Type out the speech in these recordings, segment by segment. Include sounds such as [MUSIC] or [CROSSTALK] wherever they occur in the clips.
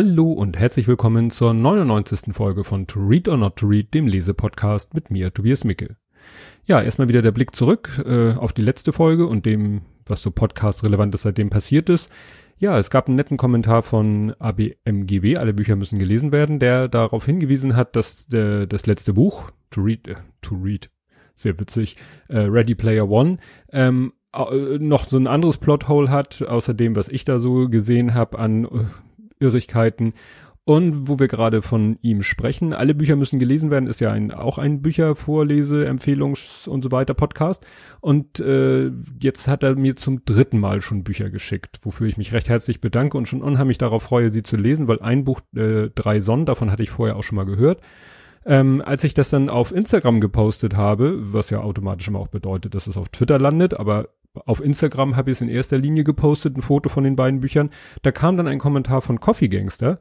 Hallo und herzlich willkommen zur 99. Folge von To Read or Not to Read, dem Lesepodcast mit mir, Tobias Micke. Ja, erstmal wieder der Blick zurück äh, auf die letzte Folge und dem, was so Podcast-Relevantes seitdem passiert ist. Ja, es gab einen netten Kommentar von ABMGW, alle Bücher müssen gelesen werden, der darauf hingewiesen hat, dass der, das letzte Buch, To Read, äh, To Read, sehr witzig, äh, Ready Player One, ähm, noch so ein anderes Plothole hat, außer dem, was ich da so gesehen habe an äh, Irrigkeiten. Und wo wir gerade von ihm sprechen, alle Bücher müssen gelesen werden, ist ja ein, auch ein Büchervorlese, Empfehlungs- und so weiter Podcast. Und äh, jetzt hat er mir zum dritten Mal schon Bücher geschickt, wofür ich mich recht herzlich bedanke und schon unheimlich darauf freue, sie zu lesen, weil ein Buch, äh, drei Sonnen, davon hatte ich vorher auch schon mal gehört. Ähm, als ich das dann auf Instagram gepostet habe, was ja automatisch immer auch bedeutet, dass es auf Twitter landet, aber auf Instagram habe ich es in erster Linie gepostet, ein Foto von den beiden Büchern. Da kam dann ein Kommentar von Coffee Gangster,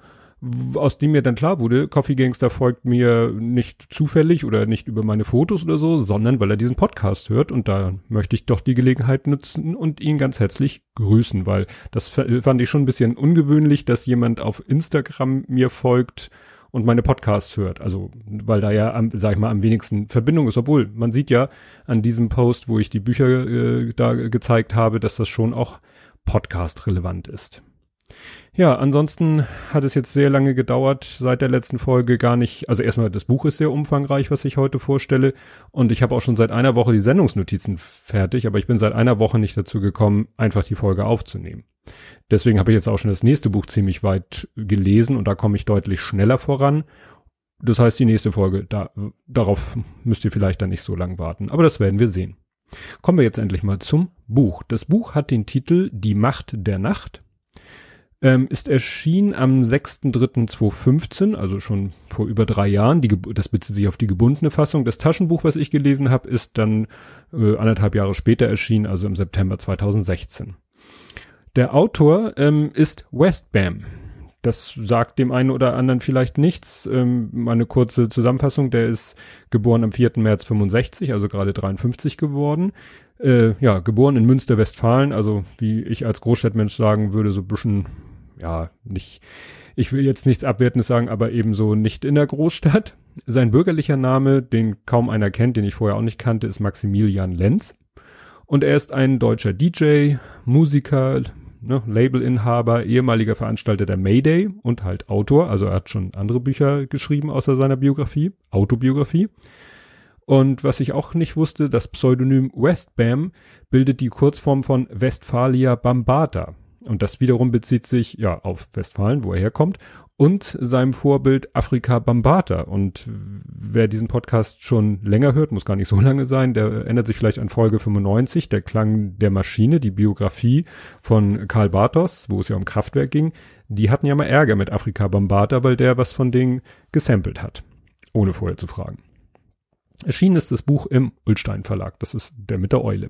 aus dem mir dann klar wurde, Coffee Gangster folgt mir nicht zufällig oder nicht über meine Fotos oder so, sondern weil er diesen Podcast hört und da möchte ich doch die Gelegenheit nutzen und ihn ganz herzlich grüßen, weil das fand ich schon ein bisschen ungewöhnlich, dass jemand auf Instagram mir folgt, und meine Podcasts hört. Also, weil da ja, am, sag ich mal, am wenigsten Verbindung ist. Obwohl, man sieht ja an diesem Post, wo ich die Bücher äh, da gezeigt habe, dass das schon auch Podcast-relevant ist. Ja, ansonsten hat es jetzt sehr lange gedauert, seit der letzten Folge gar nicht, also erstmal das Buch ist sehr umfangreich, was ich heute vorstelle und ich habe auch schon seit einer Woche die Sendungsnotizen fertig, aber ich bin seit einer Woche nicht dazu gekommen, einfach die Folge aufzunehmen. Deswegen habe ich jetzt auch schon das nächste Buch ziemlich weit gelesen und da komme ich deutlich schneller voran. Das heißt, die nächste Folge, da, darauf müsst ihr vielleicht dann nicht so lang warten, aber das werden wir sehen. Kommen wir jetzt endlich mal zum Buch. Das Buch hat den Titel Die Macht der Nacht ähm, ist erschienen am 6.3.2015, also schon vor über drei Jahren. Die, das bezieht sich auf die gebundene Fassung. Das Taschenbuch, was ich gelesen habe, ist dann äh, anderthalb Jahre später erschienen, also im September 2016. Der Autor ähm, ist Westbam. Das sagt dem einen oder anderen vielleicht nichts. Ähm, mal eine kurze Zusammenfassung. Der ist geboren am 4. März 65, also gerade 53 geworden. Äh, ja, geboren in Münster, Westfalen, also wie ich als Großstadtmensch sagen würde, so ein bisschen ja, nicht, ich will jetzt nichts Abwertendes sagen, aber ebenso nicht in der Großstadt. Sein bürgerlicher Name, den kaum einer kennt, den ich vorher auch nicht kannte, ist Maximilian Lenz. Und er ist ein deutscher DJ, Musiker, ne, Labelinhaber, ehemaliger Veranstalter der Mayday und halt Autor. Also er hat schon andere Bücher geschrieben außer seiner Biografie, Autobiografie. Und was ich auch nicht wusste, das Pseudonym Westbam bildet die Kurzform von Westphalia Bambata. Und das wiederum bezieht sich ja auf Westfalen, wo er herkommt, und seinem Vorbild Afrika Bambata. Und wer diesen Podcast schon länger hört, muss gar nicht so [LAUGHS] lange sein, der erinnert sich vielleicht an Folge 95, der Klang der Maschine, die Biografie von Karl Bartos, wo es ja um Kraftwerk ging. Die hatten ja mal Ärger mit Afrika Bambata, weil der was von denen gesampelt hat, ohne vorher zu fragen. Erschienen ist das Buch im Ulstein Verlag, das ist der mit der Eule.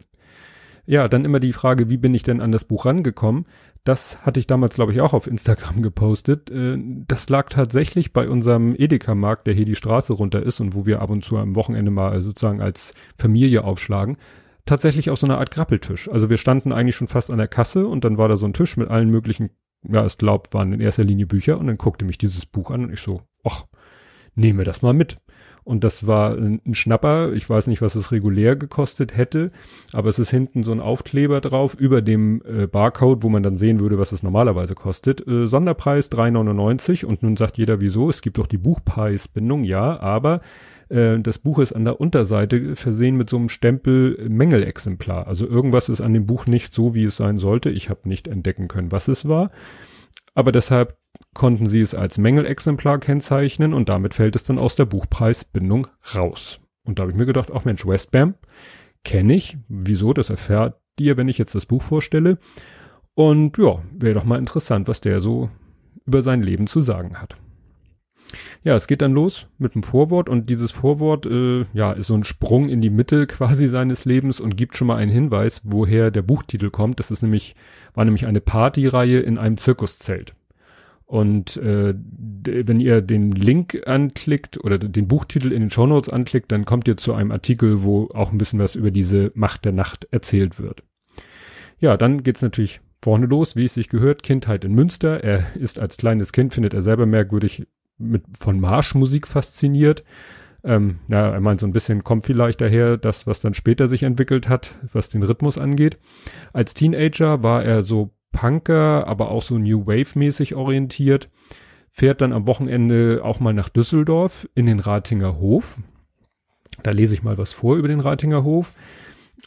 Ja, dann immer die Frage, wie bin ich denn an das Buch rangekommen? Das hatte ich damals, glaube ich, auch auf Instagram [LAUGHS] gepostet. Äh, das lag tatsächlich bei unserem Edeka-Markt, der hier die Straße runter ist und wo wir ab und zu am Wochenende mal sozusagen als Familie aufschlagen. Tatsächlich auf so einer Art Grappeltisch. Also wir standen eigentlich schon fast an der Kasse und dann war da so ein Tisch mit allen möglichen, ja, es glaubt, waren in erster Linie Bücher und dann guckte mich dieses Buch an und ich so, ach, nehme das mal mit. Und das war ein, Schnapper. Ich weiß nicht, was es regulär gekostet hätte, aber es ist hinten so ein Aufkleber drauf über dem äh, Barcode, wo man dann sehen würde, was es normalerweise kostet. Äh, Sonderpreis 3,99 und nun sagt jeder, wieso? Es gibt doch die Buchpreisbindung, ja, aber äh, das Buch ist an der Unterseite versehen mit so einem Stempel Mängelexemplar. Also irgendwas ist an dem Buch nicht so, wie es sein sollte. Ich habe nicht entdecken können, was es war. Aber deshalb konnten sie es als Mängelexemplar kennzeichnen und damit fällt es dann aus der Buchpreisbindung raus. Und da habe ich mir gedacht, ach Mensch, Westbam kenne ich. Wieso? Das erfährt ihr, wenn ich jetzt das Buch vorstelle. Und ja, wäre doch mal interessant, was der so über sein Leben zu sagen hat. Ja, es geht dann los mit dem Vorwort und dieses Vorwort, äh, ja, ist so ein Sprung in die Mitte [LAUGHS] quasi seines Lebens und gibt schon mal einen Hinweis, woher der Buchtitel kommt. Das ist nämlich, war nämlich eine Partyreihe in einem Zirkuszelt. Und äh, wenn ihr den Link anklickt oder den Buchtitel in den Shownotes anklickt, dann kommt ihr zu einem Artikel, wo auch ein bisschen was über diese Macht der Nacht erzählt wird. Ja, dann geht's natürlich vorne los, wie es sich gehört, Kindheit in Münster. Er ist als kleines Kind, findet er selber merkwürdig, mit, von Marschmusik fasziniert. Ähm, ja, er meint, so ein bisschen kommt vielleicht daher, das, was dann später sich entwickelt hat, was den Rhythmus angeht. Als Teenager war er so Punker, aber auch so New Wave-mäßig orientiert. Fährt dann am Wochenende auch mal nach Düsseldorf in den Ratinger Hof. Da lese ich mal was vor über den Ratinger Hof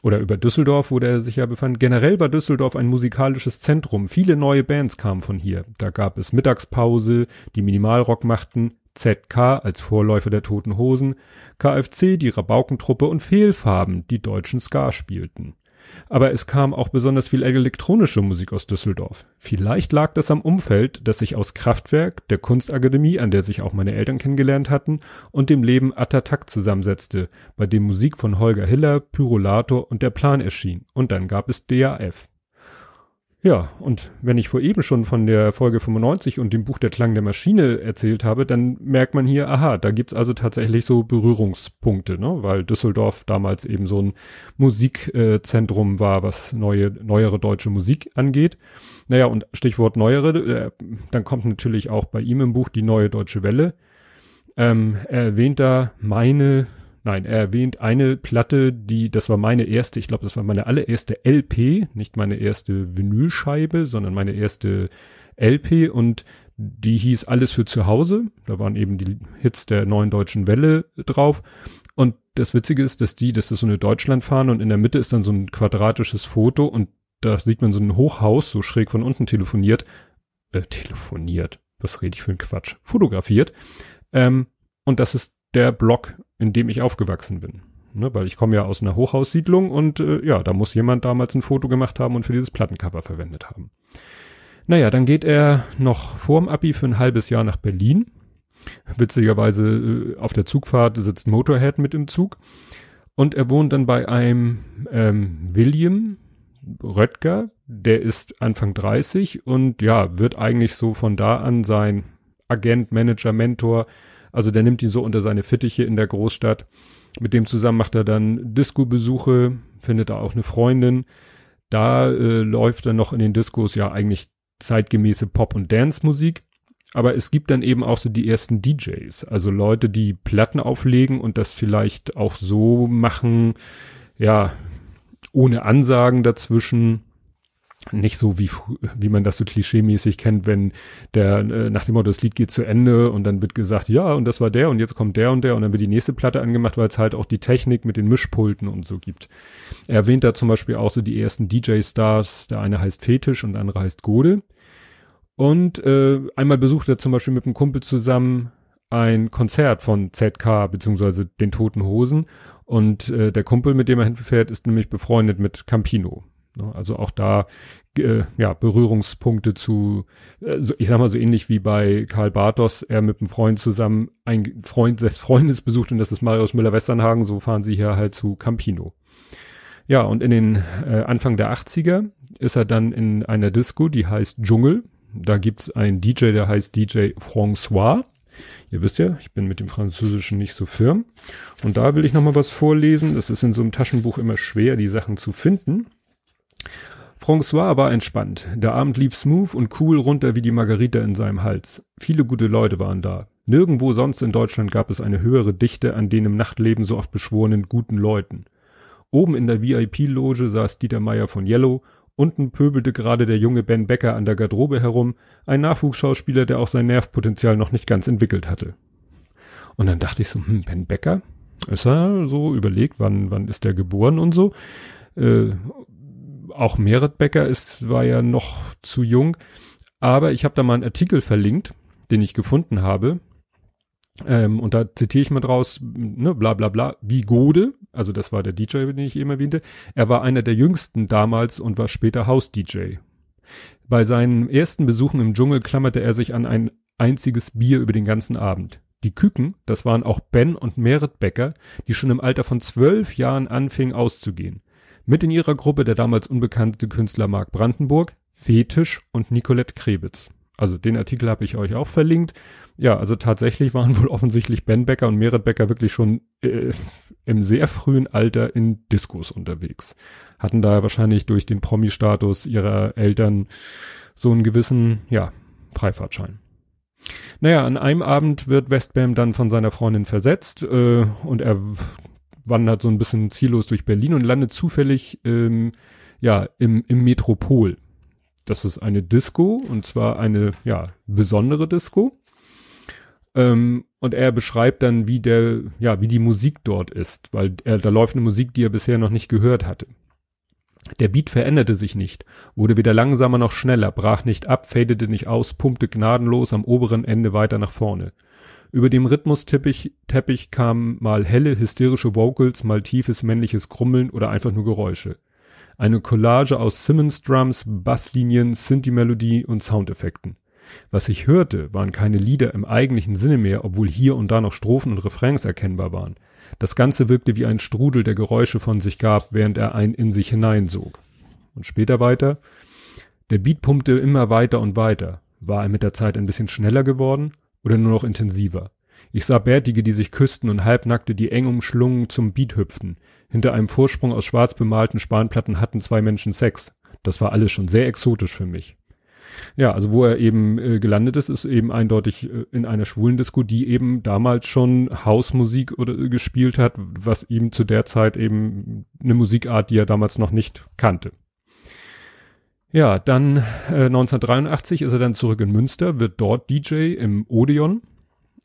oder über Düsseldorf, wo der sich ja befand. Generell war Düsseldorf ein musikalisches Zentrum. Viele neue Bands kamen von hier. Da gab es Mittagspause, die Minimalrock machten, ZK als Vorläufer der Toten Hosen, KFC, die Rabaukentruppe und Fehlfarben, die deutschen Ska spielten. Aber es kam auch besonders viel elektronische Musik aus Düsseldorf. Vielleicht lag das am Umfeld, das sich aus Kraftwerk, der Kunstakademie, an der sich auch meine Eltern kennengelernt hatten, und dem Leben Attatak zusammensetzte, bei dem Musik von Holger Hiller, Pyrolator und der Plan erschien. Und dann gab es DAF. Ja, und wenn ich vor eben schon von der Folge 95 und dem Buch Der Klang der Maschine erzählt habe, dann merkt man hier, aha, da gibt's also tatsächlich so Berührungspunkte, ne? weil Düsseldorf damals eben so ein Musikzentrum äh, war, was neue, neuere deutsche Musik angeht. Naja, und Stichwort neuere, äh, dann kommt natürlich auch bei ihm im Buch die neue deutsche Welle. Ähm, er erwähnt da meine Nein, er erwähnt eine Platte, die, das war meine erste, ich glaube, das war meine allererste LP, nicht meine erste Vinylscheibe, sondern meine erste LP und die hieß Alles für zu Hause. Da waren eben die Hits der neuen deutschen Welle drauf. Und das Witzige ist, dass die, das ist so eine Deutschlandfahne und in der Mitte ist dann so ein quadratisches Foto und da sieht man so ein Hochhaus, so schräg von unten telefoniert, äh, telefoniert, was rede ich für ein Quatsch, fotografiert. Ähm, und das ist der Block, in dem ich aufgewachsen bin. Ne, weil ich komme ja aus einer Hochhaussiedlung und äh, ja, da muss jemand damals ein Foto gemacht haben und für dieses Plattencover verwendet haben. Naja, dann geht er noch vorm Abi für ein halbes Jahr nach Berlin. Witzigerweise äh, auf der Zugfahrt sitzt Motorhead mit im Zug. Und er wohnt dann bei einem ähm, William Röttger, der ist Anfang 30 und ja, wird eigentlich so von da an sein Agent, Manager, Mentor, also der nimmt ihn so unter seine Fittiche in der Großstadt. Mit dem zusammen macht er dann Disco-Besuche, findet er auch eine Freundin. Da äh, läuft er noch in den Discos ja eigentlich zeitgemäße Pop- und Dance-Musik. Aber es gibt dann eben auch so die ersten DJs, also Leute, die Platten auflegen und das vielleicht auch so machen, ja, ohne Ansagen dazwischen, nicht so wie wie man das so klischeemäßig kennt, wenn der äh, nach dem Motto das Lied geht zu Ende und dann wird gesagt, ja, und das war der und jetzt kommt der und der und dann wird die nächste Platte angemacht, weil es halt auch die Technik mit den Mischpulten und so gibt. Er erwähnt da zum Beispiel auch so die ersten DJ-Stars, der eine heißt Fetisch und der andere heißt Gode. Und äh, einmal besucht er zum Beispiel mit einem Kumpel zusammen ein Konzert von ZK beziehungsweise den Toten Hosen und äh, der Kumpel, mit dem er hinfährt, ist nämlich befreundet mit Campino. Ne? Also auch da äh, ja Berührungspunkte zu, äh, so, ich sag mal so ähnlich wie bei Karl Bartos, er mit einem Freund zusammen ein Freund des Freundes besucht und das ist Marius Müller-Westernhagen, so fahren sie hier halt zu Campino. Ja, und in den äh, Anfang der 80er ist er dann in einer Disco, die heißt Dschungel. Da gibt's einen DJ, der heißt DJ François. Ihr wisst ja, ich bin mit dem Französischen nicht so firm. Und da will ich nochmal was vorlesen. Es ist in so einem Taschenbuch immer schwer, die Sachen zu finden. François war entspannt. Der Abend lief smooth und cool runter wie die Margarita in seinem Hals. Viele gute Leute waren da. Nirgendwo sonst in Deutschland gab es eine höhere Dichte an den im Nachtleben so oft beschworenen guten Leuten. Oben in der VIP-Loge saß Dieter Meier von Yellow, unten pöbelte gerade der junge Ben Becker an der Garderobe herum, ein Nachwuchsschauspieler, der auch sein Nervpotenzial noch nicht ganz entwickelt hatte. Und dann dachte ich so, hm, Ben Becker? Ist er so überlegt, wann, wann ist der geboren und so? Äh, auch Merit Becker ist, war ja noch zu jung. Aber ich habe da mal einen Artikel verlinkt, den ich gefunden habe. Ähm, und da zitiere ich mal draus, ne, bla bla bla, wie Gode, also das war der DJ, den ich eben erwähnte, er war einer der jüngsten damals und war später Haus-DJ. Bei seinen ersten Besuchen im Dschungel klammerte er sich an ein einziges Bier über den ganzen Abend. Die Küken, das waren auch Ben und Merit Becker, die schon im Alter von zwölf Jahren anfingen auszugehen. Mit in ihrer Gruppe der damals unbekannte Künstler Mark Brandenburg, Fetisch und Nicolette Krebitz. Also den Artikel habe ich euch auch verlinkt. Ja, also tatsächlich waren [LAUGHS] wohl offensichtlich Ben Becker und Merit Becker wirklich schon äh, im sehr frühen Alter in Diskos unterwegs. Hatten da wahrscheinlich durch den Promi-Status ihrer Eltern so einen gewissen, ja, Freifahrtschein. Naja, an einem Abend wird Westbam dann von seiner Freundin versetzt äh, und er wandert so ein bisschen ziellos durch Berlin und landet zufällig ähm, ja im, im Metropol. Das ist eine Disco und zwar eine ja besondere Disco. Ähm, und er beschreibt dann, wie der ja wie die Musik dort ist, weil er da läuft eine Musik, die er bisher noch nicht gehört hatte. Der Beat veränderte sich nicht, wurde weder langsamer noch schneller, brach nicht ab, fadete nicht aus, pumpte gnadenlos am oberen Ende weiter nach vorne. Über dem Rhythmusteppich Teppich kamen mal helle, hysterische Vocals, mal tiefes männliches Grummeln oder einfach nur Geräusche. Eine Collage aus Simmons Drums, Basslinien, Synthi-Melodie und Soundeffekten. Was ich hörte, waren keine Lieder im eigentlichen Sinne mehr, obwohl hier und da noch Strophen und Refrains erkennbar waren. Das Ganze wirkte wie ein Strudel, der Geräusche von sich gab, während er ein in sich hineinsog. Und später weiter. Der Beat pumpte immer weiter und weiter. War er mit der Zeit ein bisschen schneller geworden oder nur noch intensiver? Ich sah Bärtige, die sich küssten und Halbnackte, die eng umschlungen zum Beat hüpften. Hinter einem Vorsprung aus schwarz bemalten Spanplatten hatten zwei Menschen Sex. Das war alles schon sehr exotisch für mich. Ja, also wo er eben äh, gelandet ist, ist eben eindeutig äh, in einer schwulen Disco, die eben damals schon Hausmusik oder äh, gespielt hat, was ihm zu der Zeit eben eine Musikart, die er damals noch nicht kannte. Ja, dann äh, 1983 ist er dann zurück in Münster, wird dort DJ im Odeon.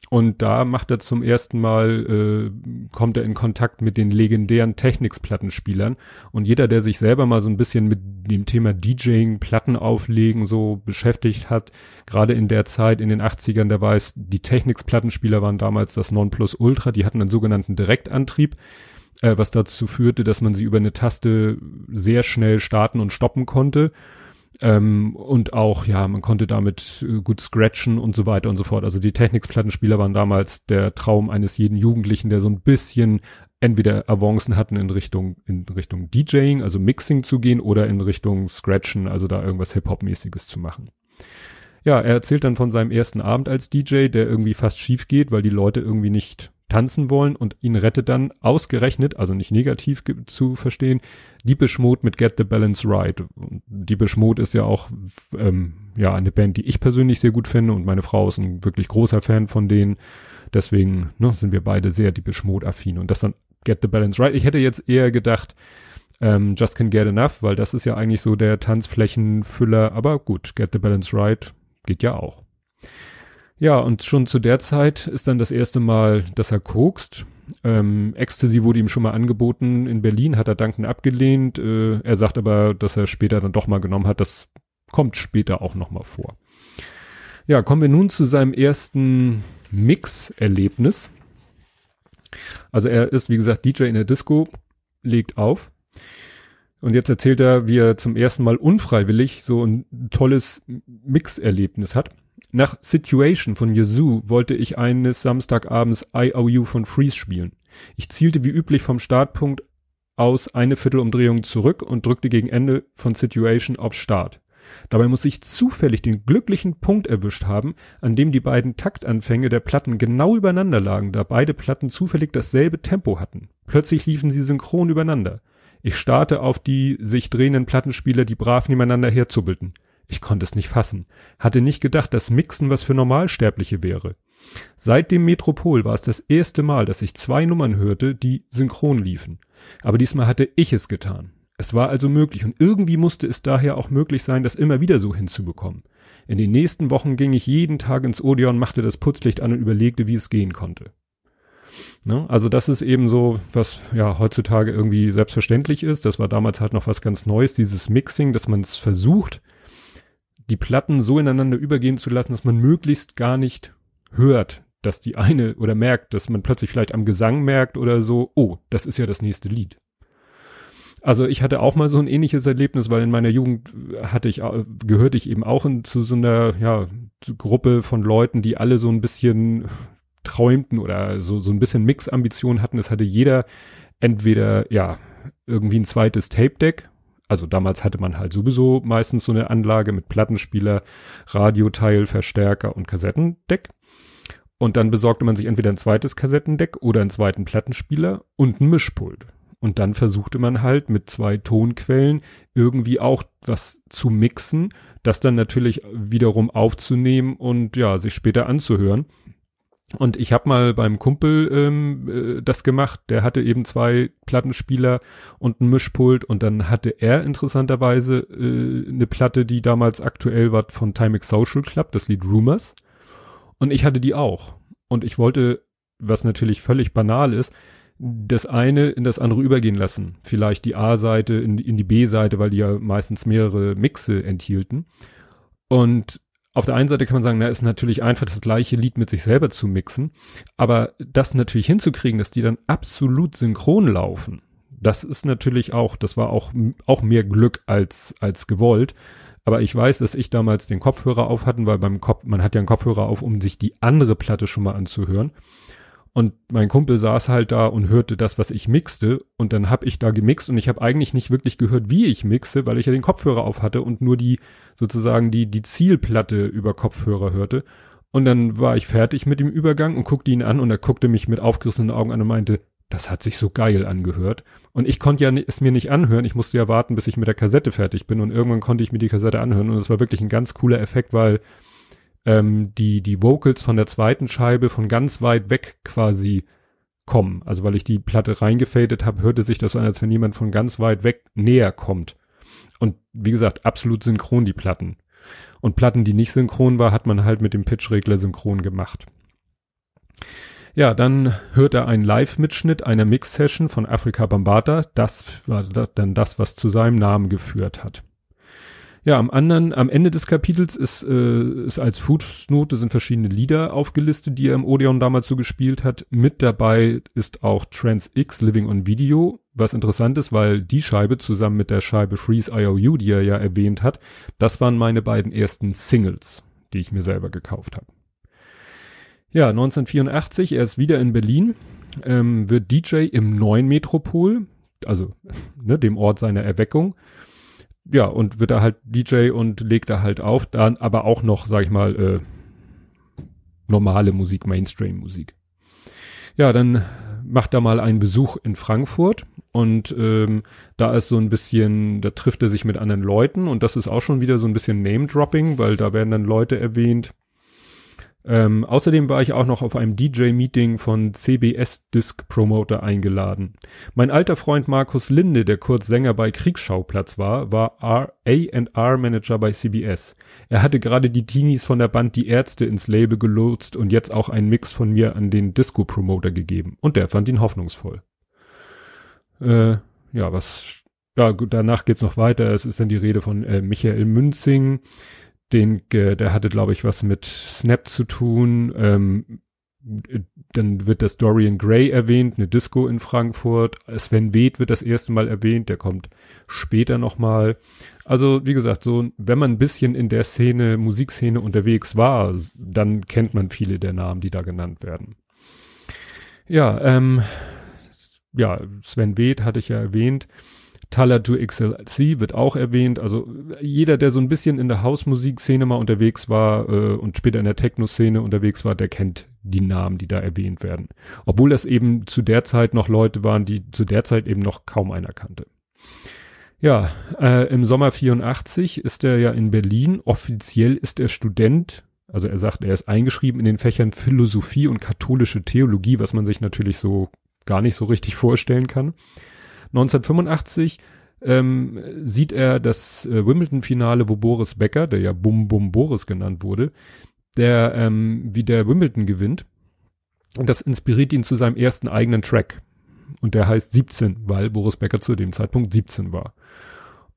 Und da macht er zum ersten Mal, äh, kommt er in Kontakt mit den legendären Technics-Plattenspielern. Und jeder, der sich selber mal so ein bisschen mit dem Thema DJing, Platten auflegen, so beschäftigt hat, gerade in der Zeit, in den 80ern, der weiß, die Technics-Plattenspieler waren damals das Nonplusultra, die hatten einen sogenannten Direktantrieb, äh, was dazu führte, dass man sie über eine Taste sehr schnell starten und stoppen konnte. Ähm, und auch, ja, man konnte damit äh, gut scratchen und so weiter und so fort. Also die Technics-Plattenspieler waren damals der Traum eines jeden Jugendlichen, der so ein bisschen entweder Avancen hatten in Richtung, in Richtung DJing, also Mixing zu gehen oder in Richtung Scratchen, also da irgendwas Hip-Hop-mäßiges zu machen. Ja, er erzählt dann von seinem ersten Abend als DJ, der irgendwie fast schief geht, weil die Leute irgendwie nicht tanzen wollen und ihn rettet dann ausgerechnet, also nicht negativ zu verstehen, Deepish Mode mit Get the Balance Right. Deepish Mode ist ja auch ähm, ja eine Band, die ich persönlich sehr gut finde und meine Frau ist ein wirklich großer Fan von denen. Deswegen ne, sind wir beide sehr Deepish Mode affin und das dann Get the Balance Right. Ich hätte jetzt eher gedacht, ähm, Just Can Get Enough, weil das ist ja eigentlich so der Tanzflächenfüller, aber gut, Get the Balance Right geht ja auch. Ja, und schon zu der Zeit ist dann das erste Mal, dass er kokst. Ähm, Ecstasy wurde ihm schon mal angeboten. In Berlin hat er dankend abgelehnt. Äh, er sagt aber, dass er später dann doch mal genommen hat. Das kommt später auch noch mal vor. Ja, kommen wir nun zu seinem ersten Mix-Erlebnis. Also er ist, wie gesagt, DJ in der Disco, legt auf. Und jetzt erzählt er, wie er zum ersten Mal unfreiwillig so ein tolles Mix-Erlebnis hat. Nach Situation von Yazoo wollte ich eines Samstagabends IOU von Freeze spielen. Ich zielte wie üblich vom Startpunkt aus eine Viertelumdrehung zurück und drückte gegen Ende von Situation auf Start. Dabei muss ich zufällig den glücklichen Punkt erwischt haben, an dem die beiden Taktanfänge der Platten genau übereinander lagen, da beide Platten zufällig dasselbe Tempo hatten. Plötzlich liefen sie synchron übereinander. Ich starte auf die sich drehenden Plattenspieler, die brav nebeneinander herzubbelten. Ich konnte es nicht fassen. Hatte nicht gedacht, dass Mixen was für Normalsterbliche wäre. Seit dem Metropol war es das erste Mal, dass ich zwei Nummern hörte, die synchron liefen. Aber diesmal hatte ich es getan. Es war also möglich und irgendwie musste es daher auch möglich sein, das immer wieder so hinzubekommen. In den nächsten Wochen ging ich jeden Tag ins Odeon, machte das Putzlicht an und überlegte, wie es gehen konnte. Ne? Also das ist eben so, was ja heutzutage irgendwie selbstverständlich ist. Das war damals halt noch was ganz Neues, dieses Mixing, dass man es versucht, die Platten so ineinander übergehen zu lassen, dass man möglichst gar nicht hört, dass die eine oder merkt, dass man plötzlich vielleicht am Gesang merkt oder so, oh, das ist ja das nächste Lied. Also ich hatte auch mal so ein ähnliches Erlebnis, weil in meiner Jugend hatte ich, gehörte ich eben auch in, zu so einer, ja, Gruppe von Leuten, die alle so ein bisschen träumten oder so, so ein bisschen Mix-Ambitionen hatten. Es hatte jeder entweder, ja, irgendwie ein zweites Tape-Deck, also damals hatte man halt sowieso meistens so eine Anlage mit Plattenspieler, Radioteil, Verstärker und Kassettendeck. Und dann besorgte man sich entweder ein zweites Kassettendeck oder einen zweiten Plattenspieler und ein Mischpult. Und dann versuchte man halt mit zwei Tonquellen irgendwie auch was zu mixen, das dann natürlich wiederum aufzunehmen und ja, sich später anzuhören. Und ich habe mal beim Kumpel ähm, äh, das gemacht, der hatte eben zwei Plattenspieler und ein Mischpult und dann hatte er interessanterweise äh, eine Platte, die damals aktuell war von Timex Social Club, das Lied Rumors. Und ich hatte die auch. Und ich wollte, was natürlich völlig banal ist, das eine in das andere übergehen lassen. Vielleicht die A-Seite in, in die B-Seite, weil die ja meistens mehrere Mixe enthielten. Und auf der einen Seite kann man sagen, na, ist natürlich einfach das gleiche Lied mit sich selber zu mixen. Aber das natürlich hinzukriegen, dass die dann absolut synchron laufen, das ist natürlich auch, das war auch, auch mehr Glück als, als gewollt. Aber ich weiß, dass ich damals den Kopfhörer auf hatten, weil beim Kopf, man hat ja einen Kopfhörer auf, um sich die andere Platte schon mal anzuhören. Und mein Kumpel saß halt da und hörte das, was ich mixte. Und dann hab ich da gemixt und ich habe eigentlich nicht wirklich gehört, wie ich mixe, weil ich ja den Kopfhörer auf hatte und nur die sozusagen die, die Zielplatte über Kopfhörer hörte. Und dann war ich fertig mit dem Übergang und guckte ihn an und er guckte mich mit aufgerissenen Augen an und meinte, das hat sich so geil angehört. Und ich konnte ja es mir nicht anhören. Ich musste ja warten, bis ich mit der Kassette fertig bin. Und irgendwann konnte ich mir die Kassette anhören. Und es war wirklich ein ganz cooler Effekt, weil ähm, die, die Vocals von der zweiten Scheibe von ganz weit weg quasi kommen. Also weil ich die Platte reingefadet habe, hörte sich das an, als wenn jemand von ganz weit weg näher kommt. Und wie gesagt, absolut synchron die Platten. Und Platten, die nicht synchron war, hat man halt mit dem Pitchregler synchron gemacht. Ja, dann hört er einen Live-Mitschnitt einer Mix-Session von Afrika Bambata. Das war dann das, was zu seinem Namen geführt hat. Ja, am anderen, am Ende des Kapitels ist, äh, ist als Fußnote sind verschiedene Lieder aufgelistet, die er im Odeon damals so gespielt hat. Mit dabei ist auch Trans X Living on Video, was interessant ist, weil die Scheibe zusammen mit der Scheibe Freeze IOU, die er ja erwähnt hat, das waren meine beiden ersten Singles, die ich mir selber gekauft habe. Ja, 1984, er ist wieder in Berlin, ähm, wird DJ im neuen Metropol, also [LAUGHS] ne, dem Ort seiner Erweckung ja, und wird da halt DJ und legt da halt auf, dann aber auch noch, sag ich mal, äh, normale Musik, Mainstream-Musik. Ja, dann macht er mal einen Besuch in Frankfurt. Und ähm, da ist so ein bisschen, da trifft er sich mit anderen Leuten. Und das ist auch schon wieder so ein bisschen Name-Dropping, weil da werden dann Leute erwähnt, ähm, außerdem war ich auch noch auf einem DJ-Meeting von CBS Disc Promoter eingeladen. Mein alter Freund Markus Linde, der kurz Sänger bei Kriegsschauplatz war, war A&R-Manager bei CBS. Er hatte gerade die Teenies von der Band Die Ärzte ins Label gelotst und jetzt auch einen Mix von mir an den Disco-Promoter gegeben. Und der fand ihn hoffnungsvoll. Äh, ja, was, ja, gut, danach geht's noch weiter. Es ist dann die Rede von äh, Michael Münzing, den, der hatte, glaube ich, was mit Snap zu tun. Ähm, dann wird das Dorian Gray erwähnt, eine Disco in Frankfurt. Sven Weth wird das erste Mal erwähnt, der kommt später nochmal. Also, wie gesagt, so, wenn man ein bisschen in der Szene, Musikszene unterwegs war, dann kennt man viele der Namen, die da genannt werden. Ja, ähm, ja, Sven Weth hatte ich ja erwähnt. To XLC wird auch erwähnt. Also jeder, der so ein bisschen in der Hausmusikszene mal unterwegs war äh, und später in der Techno-Szene unterwegs war, der kennt die Namen, die da erwähnt werden. Obwohl das eben zu der Zeit noch Leute waren, die zu der Zeit eben noch kaum einer kannte. Ja, äh, im Sommer 84 ist er ja in Berlin. Offiziell ist er Student. Also er sagt, er ist eingeschrieben in den Fächern Philosophie und katholische Theologie, was man sich natürlich so gar nicht so richtig vorstellen kann. 1985 ähm, sieht er das äh, Wimbledon-Finale, wo Boris Becker, der ja Bum Bum Boris genannt wurde, der ähm, wie der Wimbledon gewinnt. Und das inspiriert ihn zu seinem ersten eigenen Track. Und der heißt 17, weil Boris Becker zu dem Zeitpunkt 17 war.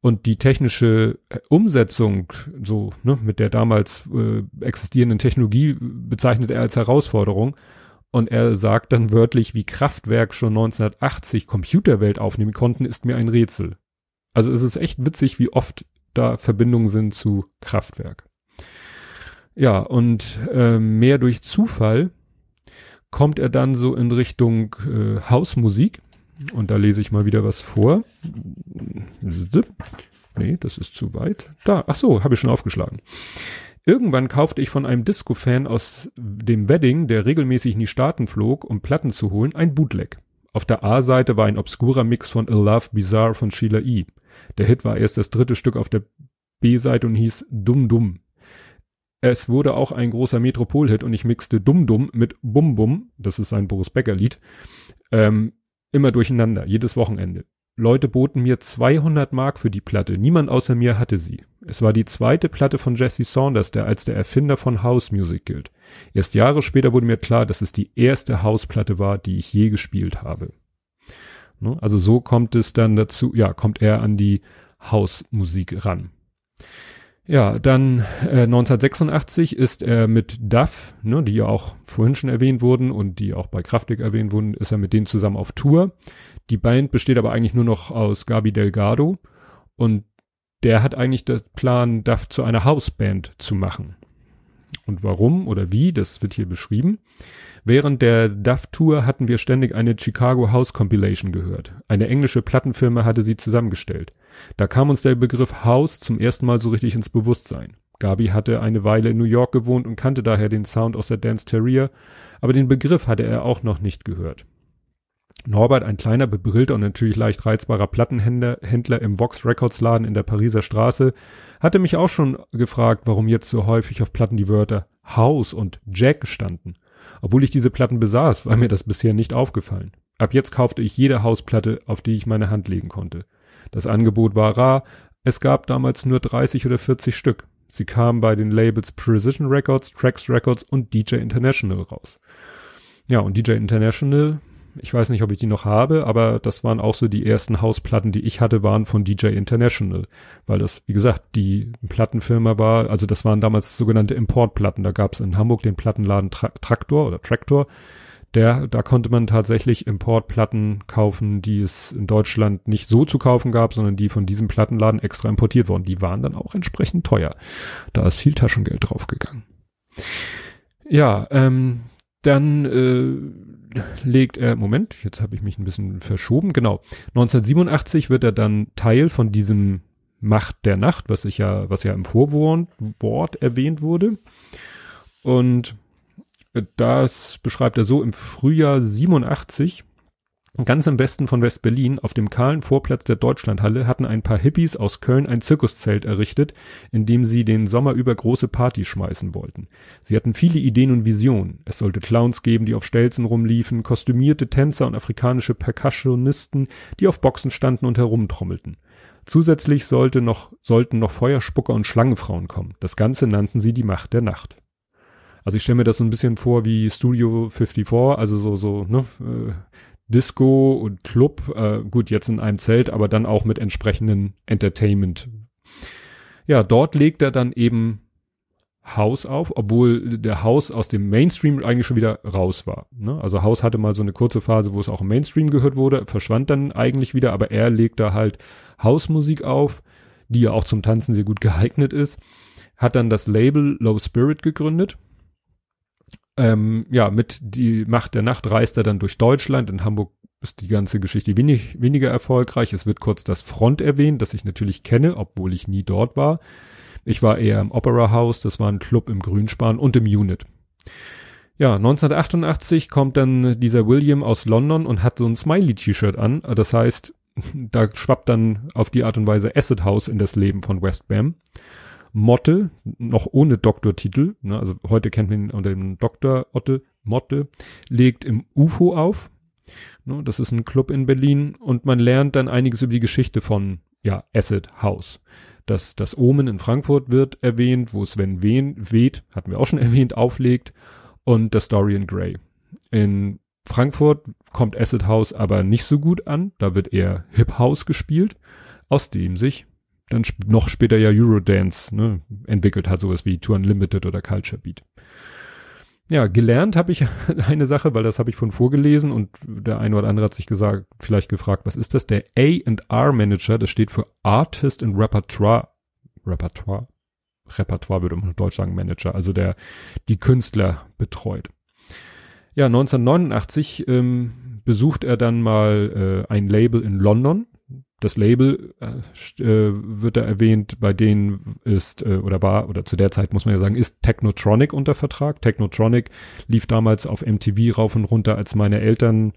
Und die technische äh, Umsetzung, so ne, mit der damals äh, existierenden Technologie, bezeichnet er als Herausforderung. Und er sagt dann wörtlich, wie Kraftwerk schon 1980 Computerwelt aufnehmen konnten, ist mir ein Rätsel. Also es ist echt witzig, wie oft da Verbindungen sind zu Kraftwerk. Ja, und äh, mehr durch Zufall kommt er dann so in Richtung äh, Hausmusik. Und da lese ich mal wieder was vor. Nee, das ist zu weit. Da, ach so, habe ich schon aufgeschlagen. Irgendwann kaufte ich von einem Disco-Fan aus dem Wedding, der regelmäßig in die Staaten flog, um Platten zu holen, ein Bootleg. Auf der A-Seite war ein obskurer Mix von A Love Bizarre von Sheila E. Der Hit war erst das dritte Stück auf der B-Seite und hieß Dum Dum. Es wurde auch ein großer Metropol-Hit und ich mixte Dum Dum mit Bum Bum, das ist ein Boris Becker Lied, ähm, immer durcheinander, jedes Wochenende. Leute boten mir 200 Mark für die Platte. Niemand außer mir hatte sie. Es war die zweite Platte von Jesse Saunders, der als der Erfinder von House Music gilt. Erst Jahre später wurde mir klar, dass es die erste House-Platte war, die ich je gespielt habe. Ne? Also so kommt es dann dazu, ja, kommt er an die House-Musik ran. Ja, dann äh, 1986 ist er mit Duff, ne, die ja auch vorhin schon erwähnt wurden und die auch bei Kraftwerk erwähnt wurden, ist er mit denen zusammen auf Tour. Die Band besteht aber eigentlich nur noch aus Gabi Delgado und der hat eigentlich das Plan, Duff zu einer Hausband zu machen. Und warum oder wie, das wird hier beschrieben. Während der Duff-Tour hatten wir ständig eine Chicago House Compilation gehört. Eine englische Plattenfirma hatte sie zusammengestellt. Da kam uns der Begriff House zum ersten Mal so richtig ins Bewusstsein. Gabi hatte eine Weile in New York gewohnt und kannte daher den Sound aus der Dance Terrier, aber den Begriff hatte er auch noch nicht gehört. Norbert, ein kleiner, bebrillter und natürlich leicht reizbarer Plattenhändler Händler im Vox Records Laden in der Pariser Straße, hatte mich auch schon gefragt, warum jetzt so häufig auf Platten die Wörter House und Jack standen. Obwohl ich diese Platten besaß, war mir das bisher nicht aufgefallen. Ab jetzt kaufte ich jede Hausplatte, auf die ich meine Hand legen konnte. Das Angebot war rar. Es gab damals nur 30 oder 40 Stück. Sie kamen bei den Labels Precision Records, Trax Records und DJ International raus. Ja, und DJ International, ich weiß nicht, ob ich die noch habe, aber das waren auch so die ersten Hausplatten, die ich hatte, waren von DJ International, weil das, wie gesagt, die Plattenfirma war, also das waren damals sogenannte Importplatten. Da gab es in Hamburg den Plattenladen Tra Traktor oder Traktor der, da konnte man tatsächlich Importplatten kaufen, die es in Deutschland nicht so zu kaufen gab, sondern die von diesem Plattenladen extra importiert wurden. Die waren dann auch entsprechend teuer. Da ist viel Taschengeld draufgegangen. Ja, ähm, dann äh, legt er, Moment, jetzt habe ich mich ein bisschen verschoben, genau. 1987 wird er dann Teil von diesem Macht der Nacht, was ich ja, was ja im Vorwort erwähnt wurde. Und das beschreibt er so im Frühjahr 87. Ganz im Westen von West-Berlin, auf dem kahlen Vorplatz der Deutschlandhalle, hatten ein paar Hippies aus Köln ein Zirkuszelt errichtet, in dem sie den Sommer über große Partys schmeißen wollten. Sie hatten viele Ideen und Visionen. Es sollte Clowns geben, die auf Stelzen rumliefen, kostümierte Tänzer und afrikanische Percussionisten, die auf Boxen standen und herumtrommelten. Zusätzlich sollte noch, sollten noch Feuerspucker und Schlangenfrauen kommen. Das Ganze nannten sie die Macht der Nacht. Also ich stelle mir das so ein bisschen vor wie Studio 54, also so, so, ne, äh, Disco und Club, äh, gut, jetzt in einem Zelt, aber dann auch mit entsprechenden Entertainment. Ja, dort legt er dann eben House auf, obwohl der House aus dem Mainstream eigentlich schon wieder raus war. Ne? Also House hatte mal so eine kurze Phase, wo es auch im Mainstream gehört wurde, verschwand dann eigentlich wieder, aber er legt da halt Hausmusik auf, die ja auch zum Tanzen sehr gut geeignet ist, hat dann das Label Low Spirit gegründet ähm, ja, mit die Macht der Nacht reist er dann durch Deutschland. In Hamburg ist die ganze Geschichte wenig, weniger erfolgreich. Es wird kurz das Front erwähnt, das ich natürlich kenne, obwohl ich nie dort war. Ich war eher im Opera House, das war ein Club im Grünspan und im Unit. Ja, 1988 kommt dann dieser William aus London und hat so ein Smiley-T-Shirt an. Das heißt, [LAUGHS] da schwappt dann auf die Art und Weise Acid House in das Leben von Westbam. Motte, noch ohne Doktortitel, ne, also heute kennt man ihn unter dem Doktor Otte, Motte, legt im UFO auf. Ne, das ist ein Club in Berlin und man lernt dann einiges über die Geschichte von, ja, Acid House. Das, das Omen in Frankfurt wird erwähnt, wo Sven Wehen, weht, hatten wir auch schon [LAUGHS] erwähnt, auflegt und das Dorian Gray. In Frankfurt kommt Acid House aber nicht so gut an, da wird eher Hip House gespielt, aus dem sich dann noch später ja Eurodance ne, entwickelt hat, sowas wie Tour Unlimited oder Culture Beat. Ja, gelernt habe ich [LAUGHS] eine Sache, weil das habe ich von vorgelesen und der eine oder andere hat sich gesagt, vielleicht gefragt, was ist das? Der A&R Manager, das steht für Artist and Repertoire, Repertoire, Repertoire würde man in Deutsch sagen Manager, also der die Künstler betreut. Ja, 1989 ähm, besucht er dann mal äh, ein Label in London, das Label äh, äh, wird da erwähnt, bei denen ist äh, oder war oder zu der Zeit muss man ja sagen, ist Technotronic unter Vertrag. Technotronic lief damals auf MTV rauf und runter, als meine Eltern,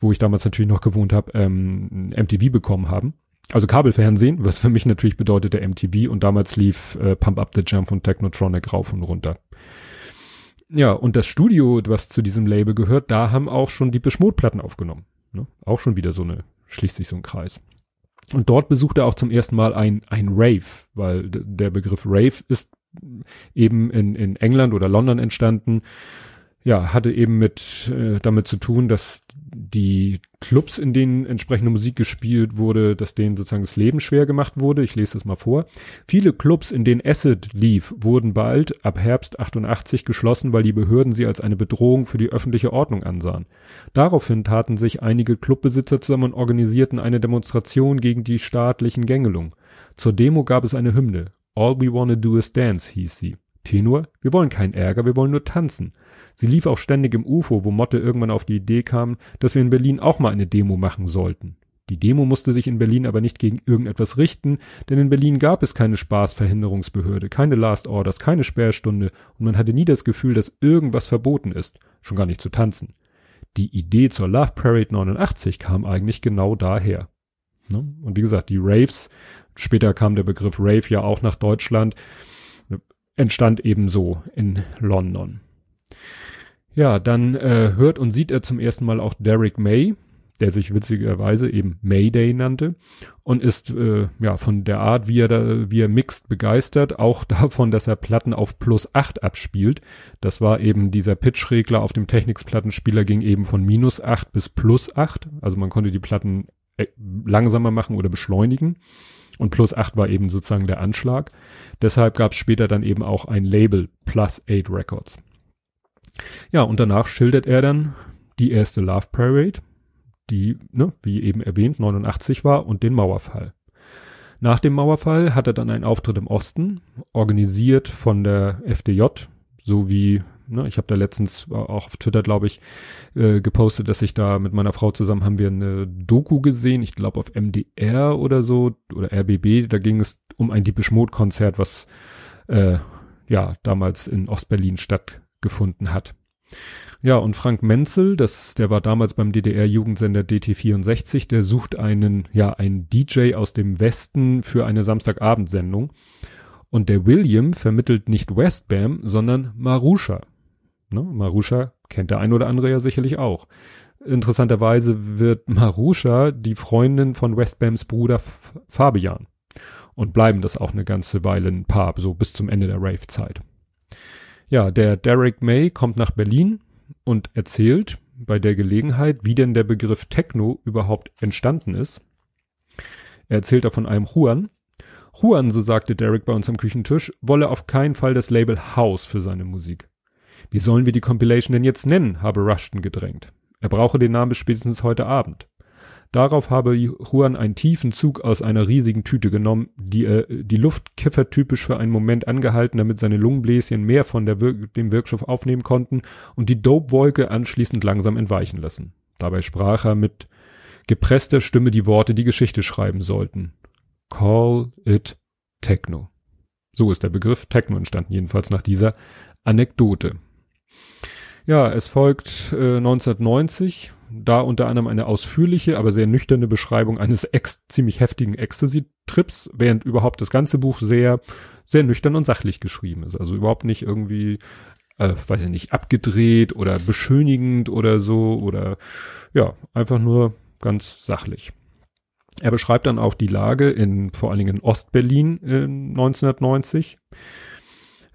wo ich damals natürlich noch gewohnt habe, ähm, MTV bekommen haben. Also Kabelfernsehen, was für mich natürlich bedeutete MTV und damals lief äh, Pump Up the Jump von Technotronic rauf und runter. Ja, und das Studio, was zu diesem Label gehört, da haben auch schon die Beschmutplatten aufgenommen. Ne? Auch schon wieder so eine, schließt sich so ein Kreis. Und dort besucht er auch zum ersten Mal ein, ein Rave, weil der Begriff Rave ist eben in, in England oder London entstanden. Ja, hatte eben mit äh, damit zu tun, dass die Clubs, in denen entsprechende Musik gespielt wurde, dass denen sozusagen das Leben schwer gemacht wurde. Ich lese das mal vor. Viele Clubs, in denen Acid lief, wurden bald ab Herbst 88 geschlossen, weil die Behörden sie als eine Bedrohung für die öffentliche Ordnung ansahen. Daraufhin taten sich einige Clubbesitzer zusammen und organisierten eine Demonstration gegen die staatlichen Gängelungen. Zur Demo gab es eine Hymne. All we wanna do is dance, hieß sie. Tenor, wir wollen keinen Ärger, wir wollen nur tanzen. Sie lief auch ständig im UFO, wo Motte irgendwann auf die Idee kam, dass wir in Berlin auch mal eine Demo machen sollten. Die Demo musste sich in Berlin aber nicht gegen irgendetwas richten, denn in Berlin gab es keine Spaßverhinderungsbehörde, keine Last Orders, keine Sperrstunde und man hatte nie das Gefühl, dass irgendwas verboten ist, schon gar nicht zu tanzen. Die Idee zur Love Parade 89 kam eigentlich genau daher. Ne? Und wie gesagt, die Raves, später kam der Begriff Rave ja auch nach Deutschland, entstand ebenso in London. Ja, dann äh, hört und sieht er zum ersten Mal auch Derek May, der sich witzigerweise eben Mayday nannte und ist äh, ja von der Art, wie er da, wie er mixt, begeistert, auch [LAUGHS] davon, dass er Platten auf plus acht abspielt. Das war eben dieser Pitch-Regler auf dem Technics-Plattenspieler ging eben von minus acht bis plus acht. Also man konnte die Platten äh, langsamer machen oder beschleunigen. Und plus acht war eben sozusagen der Anschlag. Deshalb gab es später dann eben auch ein Label Plus 8 Records. Ja, und danach schildert er dann die erste Love Parade, die, ne, wie eben erwähnt, 89 war und den Mauerfall. Nach dem Mauerfall hat er dann einen Auftritt im Osten, organisiert von der FDJ, so wie, ne, ich habe da letztens auch auf Twitter, glaube ich, äh, gepostet, dass ich da mit meiner Frau zusammen haben wir eine Doku gesehen, ich glaube auf MDR oder so, oder RBB, da ging es um ein Diepisch Mode Konzert, was äh, ja damals in Ostberlin stattgefunden hat. Ja, und Frank Menzel, das, der war damals beim DDR-Jugendsender DT64, der sucht einen, ja, einen DJ aus dem Westen für eine Samstagabendsendung. Und der William vermittelt nicht Westbam, sondern Marusha. Ne? Marusha kennt der ein oder andere ja sicherlich auch. Interessanterweise wird Marusha die Freundin von Westbams Bruder Fabian. Und bleiben das auch eine ganze Weile ein Paar, so bis zum Ende der Rave-Zeit. Ja, der Derek May kommt nach Berlin und erzählt bei der Gelegenheit, wie denn der Begriff Techno überhaupt entstanden ist. Er erzählt da von einem Juan, Juan, so sagte Derek bei uns am Küchentisch, wolle auf keinen Fall das Label House für seine Musik. Wie sollen wir die Compilation denn jetzt nennen, habe Rushton gedrängt. Er brauche den Namen bis spätestens heute Abend. Darauf habe Juan einen tiefen Zug aus einer riesigen Tüte genommen, die, äh, die Luft kiffertypisch für einen Moment angehalten, damit seine Lungenbläschen mehr von der Wir dem Wirkstoff aufnehmen konnten und die Dope-Wolke anschließend langsam entweichen lassen. Dabei sprach er mit gepresster Stimme die Worte, die Geschichte schreiben sollten. Call it Techno. So ist der Begriff Techno entstanden, jedenfalls nach dieser Anekdote. Ja, es folgt äh, 1990, da unter anderem eine ausführliche, aber sehr nüchterne Beschreibung eines ex ziemlich heftigen Ecstasy-Trips, während überhaupt das ganze Buch sehr, sehr nüchtern und sachlich geschrieben ist. Also überhaupt nicht irgendwie, äh, weiß ich nicht, abgedreht oder beschönigend oder so oder ja, einfach nur ganz sachlich. Er beschreibt dann auch die Lage in vor allen Dingen in Ostberlin äh, 1990.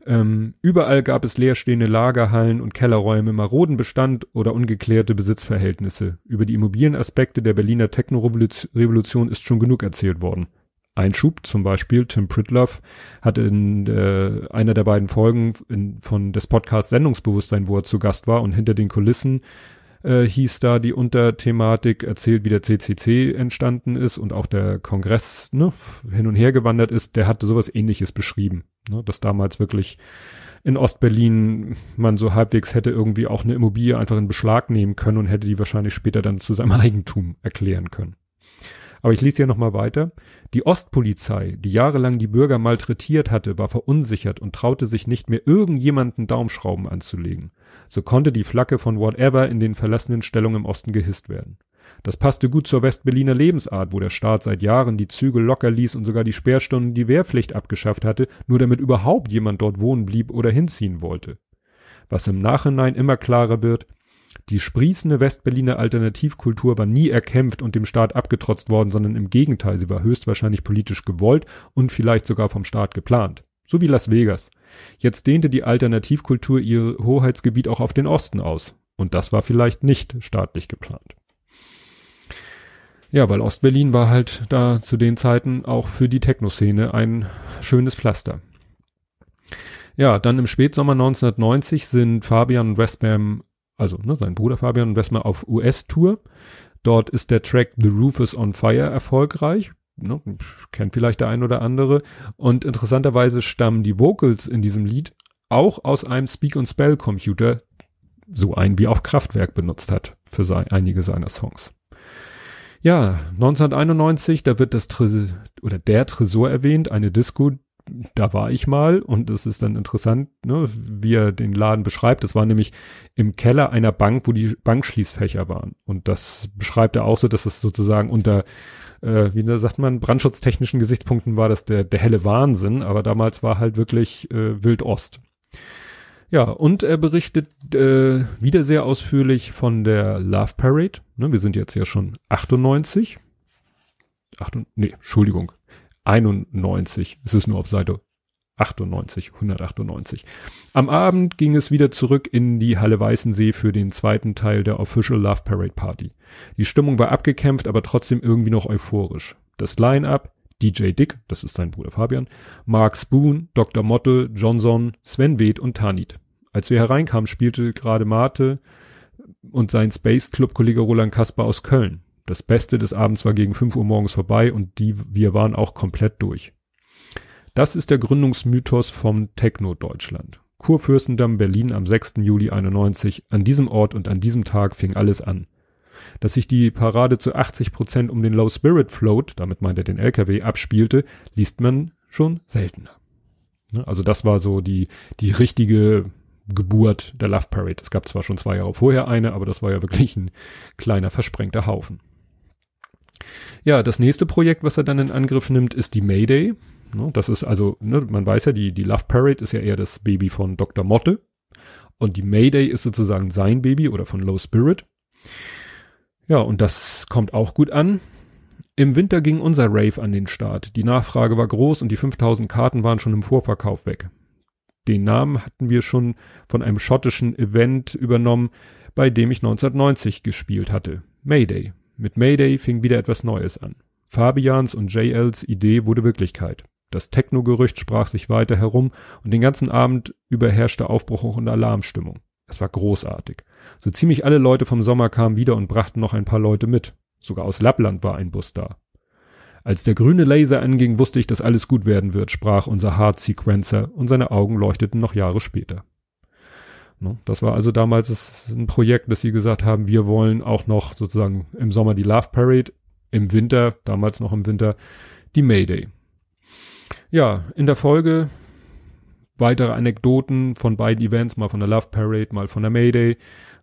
Ähm, überall gab es leerstehende Lagerhallen und Kellerräume, maroden Bestand oder ungeklärte Besitzverhältnisse. Über die Immobilienaspekte der Berliner Techno-Revolution ist schon genug erzählt worden. Einschub, zum Beispiel Tim Pritloff hat in äh, einer der beiden Folgen in, von des Podcasts Sendungsbewusstsein, wo er zu Gast war und hinter den Kulissen äh, hieß da die Unterthematik erzählt, wie der CCC entstanden ist und auch der Kongress ne, hin und her gewandert ist, der hatte sowas ähnliches beschrieben, ne, dass damals wirklich in Ostberlin man so halbwegs hätte irgendwie auch eine Immobilie einfach in Beschlag nehmen können und hätte die wahrscheinlich später dann zu seinem [LAUGHS] Eigentum erklären können. Aber ich lese ja nochmal weiter. Die Ostpolizei, die jahrelang die Bürger malträtiert hatte, war verunsichert und traute sich nicht mehr irgendjemanden Daumenschrauben anzulegen. So konnte die Flagge von Whatever in den verlassenen Stellungen im Osten gehisst werden. Das passte gut zur Westberliner Lebensart, wo der Staat seit Jahren die Zügel locker ließ und sogar die Sperrstunden die Wehrpflicht abgeschafft hatte, nur damit überhaupt jemand dort wohnen blieb oder hinziehen wollte. Was im Nachhinein immer klarer wird, die sprießende Westberliner Alternativkultur war nie erkämpft und dem Staat abgetrotzt worden, sondern im Gegenteil, sie war höchstwahrscheinlich politisch gewollt und vielleicht sogar vom Staat geplant. So wie Las Vegas. Jetzt dehnte die Alternativkultur ihr Hoheitsgebiet auch auf den Osten aus. Und das war vielleicht nicht staatlich geplant. Ja, weil Ostberlin war halt da zu den Zeiten auch für die Techno-Szene ein schönes Pflaster. Ja, dann im Spätsommer 1990 sind Fabian und Westbam, also ne, sein Bruder Fabian und Westbam auf US-Tour. Dort ist der Track The Roof is on Fire erfolgreich. Ne, kennt vielleicht der ein oder andere. Und interessanterweise stammen die Vocals in diesem Lied auch aus einem Speak-and-Spell-Computer, so ein wie auch Kraftwerk benutzt hat für sein, einige seiner Songs. Ja, 1991, da wird das Tresor oder der Tresor erwähnt, eine Disco, da war ich mal und es ist dann interessant, ne, wie er den Laden beschreibt. Das war nämlich im Keller einer Bank, wo die Bankschließfächer waren. Und das beschreibt er auch so, dass es sozusagen unter, äh, wie sagt man, brandschutztechnischen Gesichtspunkten war das der, der helle Wahnsinn, aber damals war halt wirklich äh, Wild Ost. Ja, und er berichtet äh, wieder sehr ausführlich von der Love Parade. Ne, wir sind jetzt ja schon 98. Ach, nee, Entschuldigung. 91. Es ist nur auf Seite 98, 198. Am Abend ging es wieder zurück in die Halle Weißensee für den zweiten Teil der Official Love Parade Party. Die Stimmung war abgekämpft, aber trotzdem irgendwie noch euphorisch. Das Line-Up, DJ Dick, das ist sein Bruder Fabian, Mark Spoon, Dr. Motte, Johnson, Sven Weth und Tanit. Als wir hereinkamen, spielte gerade Mate und sein Space Club Kollege Roland Kasper aus Köln. Das Beste des Abends war gegen 5 Uhr morgens vorbei und die, wir waren auch komplett durch. Das ist der Gründungsmythos vom Techno Deutschland. Kurfürstendamm Berlin am 6. Juli 91. An diesem Ort und an diesem Tag fing alles an. Dass sich die Parade zu 80 Prozent um den Low Spirit Float, damit meint er den LKW, abspielte, liest man schon seltener. Ne, also das war so die, die richtige Geburt der Love Parade. Es gab zwar schon zwei Jahre vorher eine, aber das war ja wirklich ein kleiner versprengter Haufen. Ja, das nächste Projekt, was er dann in Angriff nimmt, ist die Mayday. Ne, das ist also, ne, man weiß ja, die, die Love Parade ist ja eher das Baby von Dr. Motte. Und die Mayday ist sozusagen sein Baby oder von Low Spirit. Ja, und das kommt auch gut an. Im Winter ging unser Rave an den Start. Die Nachfrage war groß und die 5000 Karten waren schon im Vorverkauf weg. Den Namen hatten wir schon von einem schottischen Event übernommen, bei dem ich 1990 gespielt hatte. Mayday. Mit Mayday fing wieder etwas Neues an. Fabians und JLs Idee wurde Wirklichkeit. Das Techno-Gerücht sprach sich weiter herum und den ganzen Abend über herrschte Aufbruch und Alarmstimmung. Es war großartig. So ziemlich alle Leute vom Sommer kamen wieder und brachten noch ein paar Leute mit. Sogar aus Lappland war ein Bus da. Als der grüne Laser anging, wusste ich, dass alles gut werden wird, sprach unser Hard Sequencer und seine Augen leuchteten noch Jahre später. Ne? Das war also damals ein Projekt, dass sie gesagt haben, wir wollen auch noch sozusagen im Sommer die Love Parade, im Winter, damals noch im Winter, die Mayday. Ja, in der Folge weitere Anekdoten von beiden Events, mal von der Love Parade, mal von der Mayday.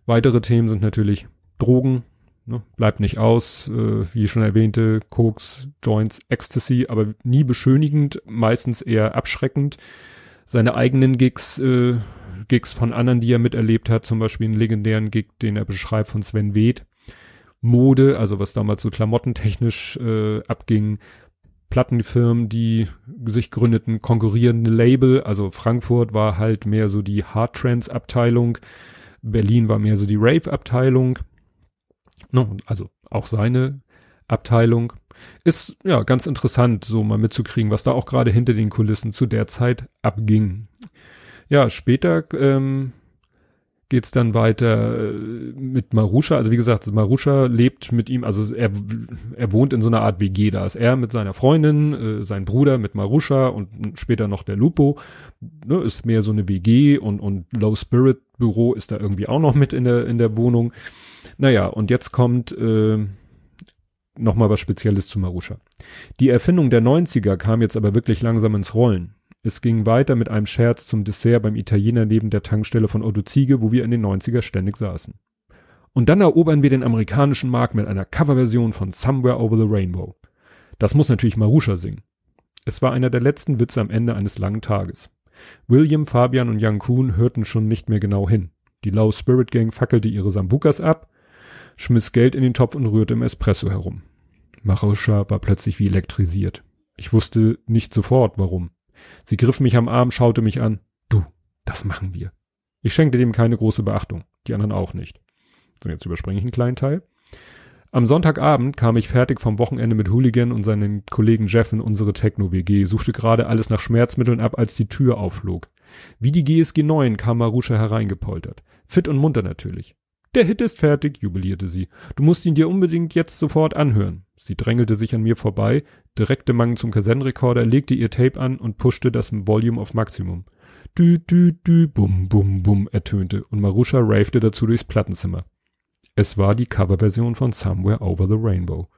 Weitere Themen sind natürlich Drogen, Ne? Bleibt nicht aus, äh, wie schon erwähnte, Koks, Joints, Ecstasy, aber nie beschönigend, meistens eher abschreckend. Seine eigenen Gigs, äh, Gigs von anderen, die er miterlebt hat, zum Beispiel einen legendären Gig, den er beschreibt von Sven Weth. Mode, also was damals so klamottentechnisch äh, abging, Plattenfirmen, die sich gründeten, konkurrierende Label, also Frankfurt war halt mehr so die Hard Trends Abteilung, Berlin war mehr so die Rave Abteilung Ne? Also auch seine Abteilung. Ist ja ganz interessant, so mal mitzukriegen, was da auch gerade hinter den Kulissen zu der Zeit abging. Ja, später ähm, geht's dann weiter äh, mit Marusha. Also wie gesagt, Marusha lebt mit ihm, also er, er wohnt in so einer Art WG. Da ist er mit seiner Freundin, äh, sein Bruder mit Marusha und später noch der Lupo. Ne, ist mehr so eine WG und, und Low Spirit Büro ist da irgendwie auch noch mit in der, in der Wohnung. Naja, und jetzt kommt äh, nochmal was Spezielles zu Marusha. Die Erfindung der 90er kam jetzt aber wirklich langsam ins Rollen. Es ging weiter mit einem Scherz zum Dessert beim Italiener neben der Tankstelle von Otto Ziege, wo wir in den 90er ständig saßen. Und dann erobern wir den amerikanischen Markt mit einer Coverversion von Somewhere Over the Rainbow. Das muss natürlich Marusha singen. Es war einer der letzten Witze am Ende eines langen Tages. William, Fabian und Young Kuhn hörten schon nicht mehr genau hin. Die Low Spirit Gang fackelte ihre Sambukas ab, schmiss Geld in den Topf und rührte im Espresso herum. Marusha war plötzlich wie elektrisiert. Ich wusste nicht sofort, warum. Sie griff mich am Arm, schaute mich an. Du, das machen wir. Ich schenkte dem keine große Beachtung, die anderen auch nicht. So, jetzt überspringe ich einen kleinen Teil. Am Sonntagabend kam ich fertig vom Wochenende mit Hooligan und seinen Kollegen Jeff in unsere Techno-WG, suchte gerade alles nach Schmerzmitteln ab, als die Tür aufflog. Wie die GSG 9 kam Marusha hereingepoltert. Fit und munter natürlich. Der Hit ist fertig, jubilierte sie. Du musst ihn dir unbedingt jetzt sofort anhören. Sie drängelte sich an mir vorbei, direkte Mangen zum Kassettenrekorder, legte ihr Tape an und pushte das Volume auf Maximum. Dü, dü, dü, bum, bum, bum ertönte und Marusha ravte dazu durchs Plattenzimmer. Es war die Coverversion von Somewhere Over the Rainbow.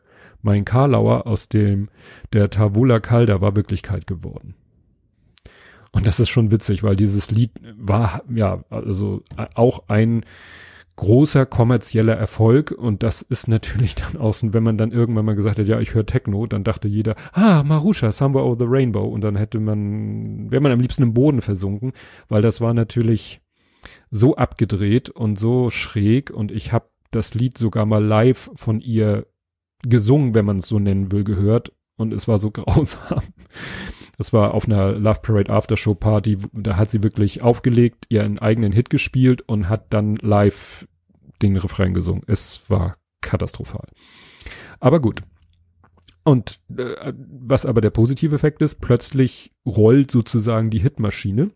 Mein Karlauer aus dem der Tavula Calda war Wirklichkeit geworden. Und das ist schon witzig, weil dieses Lied war ja also auch ein großer kommerzieller Erfolg und das ist natürlich dann außen, wenn man dann irgendwann mal gesagt hat, ja, ich höre Techno, dann dachte jeder, ah, Marusha, Somewhere Over the Rainbow und dann hätte man, wäre man am liebsten im Boden versunken, weil das war natürlich so abgedreht und so schräg und ich habe das Lied sogar mal live von ihr gesungen, wenn man es so nennen will, gehört. Und es war so [LAUGHS] grausam. Das war auf einer Love Parade Aftershow Party. Da hat sie wirklich aufgelegt, ihren eigenen Hit gespielt und hat dann live den Refrain gesungen. Es war katastrophal. Aber gut. Und äh, was aber der positive Effekt ist, plötzlich rollt sozusagen die Hitmaschine.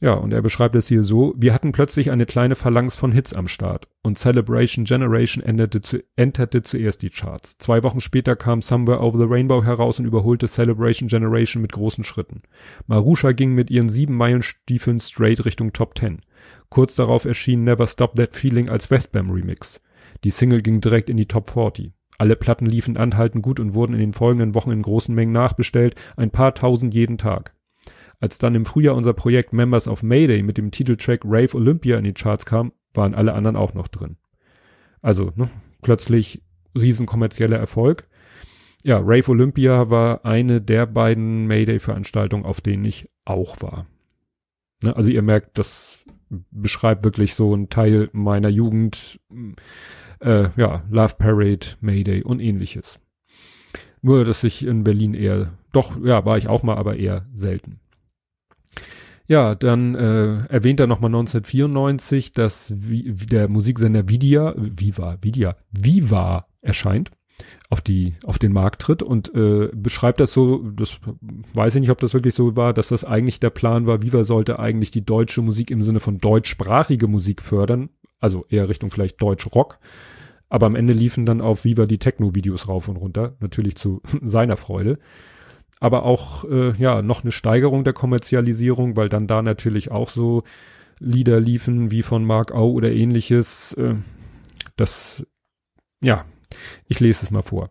Ja, und er beschreibt es hier so, wir hatten plötzlich eine kleine Phalanx von Hits am Start und Celebration Generation änderte zu, enterte zuerst die Charts. Zwei Wochen später kam Somewhere Over the Rainbow heraus und überholte Celebration Generation mit großen Schritten. Marusha ging mit ihren sieben Meilen Stiefeln straight Richtung Top Ten. Kurz darauf erschien Never Stop That Feeling als Westbam Remix. Die Single ging direkt in die Top 40. Alle Platten liefen anhaltend gut und wurden in den folgenden Wochen in großen Mengen nachbestellt, ein paar tausend jeden Tag. Als dann im Frühjahr unser Projekt Members of Mayday mit dem Titeltrack Rave Olympia in die Charts kam, waren alle anderen auch noch drin. Also, ne, plötzlich riesenkommerzieller Erfolg. Ja, Rave Olympia war eine der beiden Mayday-Veranstaltungen, auf denen ich auch war. Ne, also ihr merkt, das beschreibt wirklich so einen Teil meiner Jugend, äh, ja, Love Parade, Mayday und ähnliches. Nur, dass ich in Berlin eher, doch, ja, war ich auch mal, aber eher selten. Ja, dann äh, erwähnt er nochmal 1994, dass wie, der Musiksender Vidia, Viva, Vidia, Viva erscheint, auf die, auf den Markt tritt und äh, beschreibt das so, das weiß ich nicht, ob das wirklich so war, dass das eigentlich der Plan war, Viva sollte eigentlich die deutsche Musik im Sinne von deutschsprachige Musik fördern, also eher Richtung vielleicht Deutsch-Rock. Aber am Ende liefen dann auf Viva die Techno-Videos rauf und runter, natürlich zu [LAUGHS] seiner Freude aber auch äh, ja noch eine Steigerung der Kommerzialisierung, weil dann da natürlich auch so Lieder liefen wie von Mark Au oder ähnliches. Äh, das ja, ich lese es mal vor.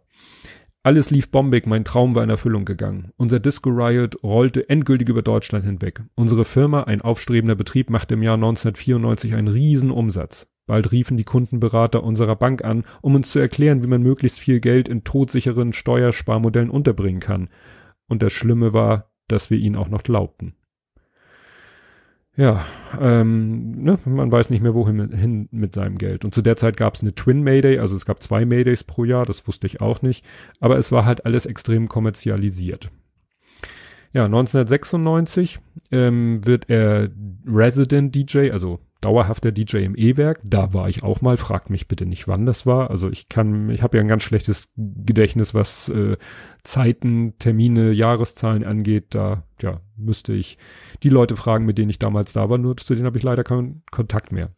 Alles lief bombig, mein Traum war in Erfüllung gegangen. Unser Disco Riot rollte endgültig über Deutschland hinweg. Unsere Firma, ein aufstrebender Betrieb, machte im Jahr 1994 einen Riesenumsatz. Bald riefen die Kundenberater unserer Bank an, um uns zu erklären, wie man möglichst viel Geld in todsicheren Steuersparmodellen unterbringen kann. Und das Schlimme war, dass wir ihn auch noch glaubten. Ja, ähm, ne, man weiß nicht mehr, wohin hin mit seinem Geld. Und zu der Zeit gab es eine Twin Mayday, also es gab zwei Maydays pro Jahr, das wusste ich auch nicht. Aber es war halt alles extrem kommerzialisiert. Ja, 1996 ähm, wird er Resident DJ, also dauerhafter DJ im E-Werk. Da war ich auch mal. Fragt mich bitte nicht, wann das war. Also ich kann, ich habe ja ein ganz schlechtes Gedächtnis, was äh, Zeiten, Termine, Jahreszahlen angeht. Da ja müsste ich die Leute fragen, mit denen ich damals da war. Nur zu denen habe ich leider keinen Kontakt mehr.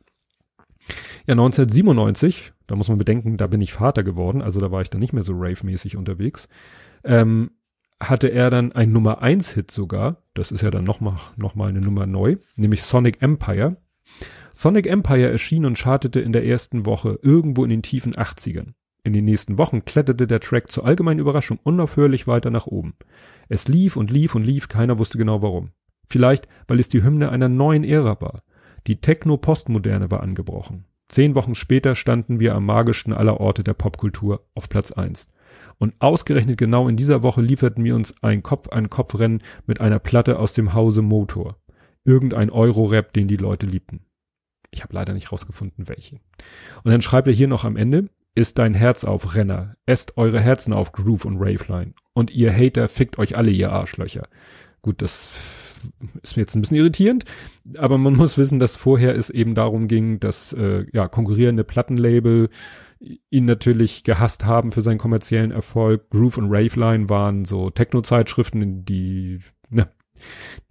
Ja, 1997, da muss man bedenken, da bin ich Vater geworden, also da war ich dann nicht mehr so rave-mäßig unterwegs. Ähm, hatte er dann ein Nummer 1 Hit sogar, das ist ja dann nochmal noch mal eine Nummer neu, nämlich Sonic Empire. Sonic Empire erschien und chartete in der ersten Woche irgendwo in den tiefen 80ern. In den nächsten Wochen kletterte der Track zur allgemeinen Überraschung unaufhörlich weiter nach oben. Es lief und lief und lief, keiner wusste genau warum. Vielleicht, weil es die Hymne einer neuen Ära war. Die Techno-Postmoderne war angebrochen. Zehn Wochen später standen wir am magischsten aller Orte der Popkultur auf Platz eins. Und ausgerechnet genau in dieser Woche lieferten wir uns ein Kopf-an-Kopf-Rennen mit einer Platte aus dem Hause Motor. Irgendein Euro-Rap, den die Leute liebten. Ich habe leider nicht rausgefunden, welche. Und dann schreibt er hier noch am Ende, ist dein Herz auf, Renner. Esst eure Herzen auf, Groove und Raveline. Und ihr Hater fickt euch alle, ihr Arschlöcher. Gut, das ist mir jetzt ein bisschen irritierend, aber man [LAUGHS] muss wissen, dass vorher es eben darum ging, dass äh, ja konkurrierende Plattenlabel ihn natürlich gehasst haben für seinen kommerziellen Erfolg. Groove und Raveline waren so Techno-Zeitschriften, die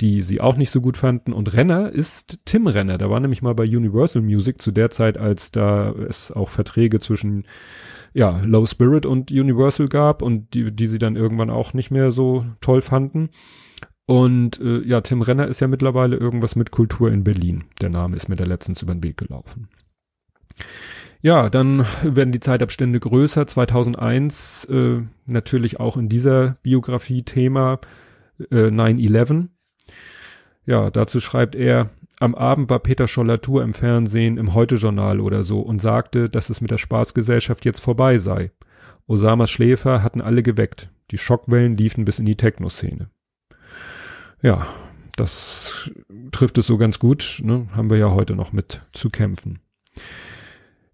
die sie auch nicht so gut fanden. Und Renner ist Tim Renner. Der war nämlich mal bei Universal Music zu der Zeit, als da es auch Verträge zwischen ja, Low Spirit und Universal gab und die, die sie dann irgendwann auch nicht mehr so toll fanden. Und äh, ja, Tim Renner ist ja mittlerweile irgendwas mit Kultur in Berlin. Der Name ist mir da letztens über den Weg gelaufen. Ja, dann werden die Zeitabstände größer. 2001 äh, natürlich auch in dieser Biografie Thema äh, 9-11. Ja, dazu schreibt er, am Abend war Peter Schollatur im Fernsehen im Heute-Journal oder so und sagte, dass es mit der Spaßgesellschaft jetzt vorbei sei. Osamas Schläfer hatten alle geweckt. Die Schockwellen liefen bis in die Techno-Szene ja, das trifft es so ganz gut, ne? haben wir ja heute noch mit zu kämpfen.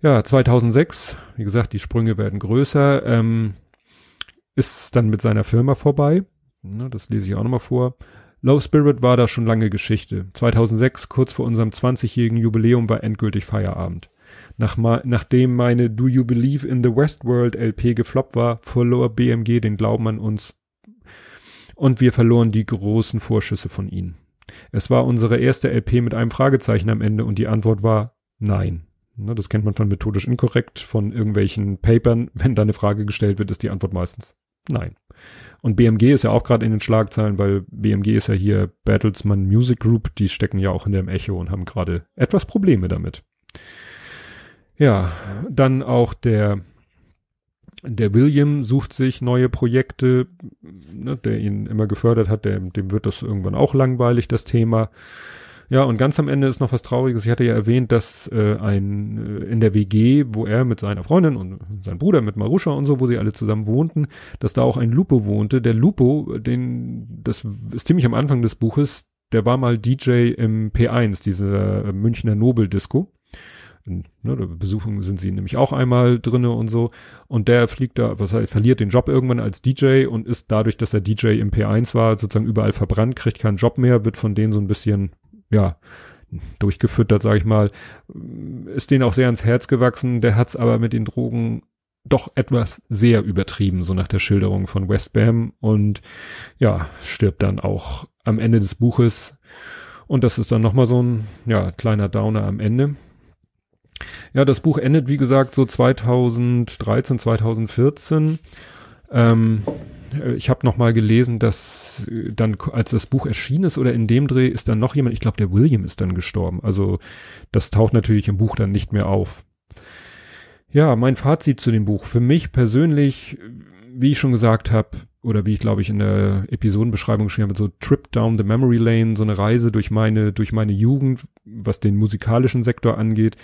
Ja, 2006, wie gesagt, die Sprünge werden größer, ähm, ist dann mit seiner Firma vorbei. Ne, das lese ich auch nochmal vor. Low Spirit war da schon lange Geschichte. 2006, kurz vor unserem 20-jährigen Jubiläum, war endgültig Feierabend. Nach nachdem meine Do You Believe in the Westworld LP gefloppt war, verlor BMG den Glauben an uns und wir verloren die großen Vorschüsse von ihnen. Es war unsere erste LP mit einem Fragezeichen am Ende und die Antwort war nein. Ne, das kennt man von methodisch inkorrekt, von irgendwelchen Papern. Wenn da eine Frage gestellt wird, ist die Antwort meistens nein. Und BMG ist ja auch gerade in den Schlagzeilen, weil BMG ist ja hier Battlesman Music Group, die stecken ja auch in dem Echo und haben gerade etwas Probleme damit. Ja, dann auch der der William sucht sich neue Projekte, ne, der ihn immer gefördert hat, der, dem wird das irgendwann auch langweilig, das Thema. Ja, und ganz am Ende ist noch was Trauriges. Ich hatte ja erwähnt, dass äh, ein äh, in der WG, wo er mit seiner Freundin und seinem Bruder mit Marusha und so, wo sie alle zusammen wohnten, dass da auch ein Lupo wohnte. Der Lupo, den, das ist ziemlich am Anfang des Buches, der war mal DJ im P1, dieser Münchner Nobel Disco in, ne, Besuchungen sind sie nämlich auch einmal drinne und so. Und der fliegt da, was heißt, verliert den Job irgendwann als DJ und ist dadurch, dass er DJ im P1 war, sozusagen überall verbrannt, kriegt keinen Job mehr, wird von denen so ein bisschen, ja, durchgefüttert, sag ich mal, ist denen auch sehr ans Herz gewachsen. Der hat's aber mit den Drogen doch etwas sehr übertrieben, so nach der Schilderung von Westbam und ja, stirbt dann auch am Ende des Buches. Und das ist dann nochmal so ein, ja, kleiner Downer am Ende. Ja, das Buch endet, wie gesagt, so 2013, 2014. Ähm, äh, ich habe noch mal gelesen, dass äh, dann, als das Buch erschienen ist oder in dem Dreh, ist dann noch jemand, ich glaube, der William ist dann gestorben. Also das taucht natürlich im Buch dann nicht mehr auf. Ja, mein Fazit zu dem Buch. Für mich persönlich, wie ich schon gesagt habe, oder wie ich glaube ich in der Episodenbeschreibung geschrieben habe, so Trip Down the Memory Lane, so eine Reise durch meine, durch meine Jugend, was den musikalischen Sektor angeht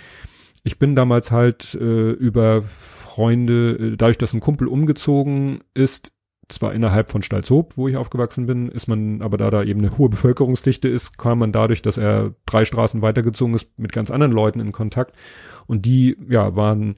ich bin damals halt äh, über Freunde, äh, dadurch, dass ein Kumpel umgezogen ist, zwar innerhalb von Stalzhoop, wo ich aufgewachsen bin, ist man, aber da da eben eine hohe Bevölkerungsdichte ist, kam man dadurch, dass er drei Straßen weitergezogen ist, mit ganz anderen Leuten in Kontakt. Und die, ja, waren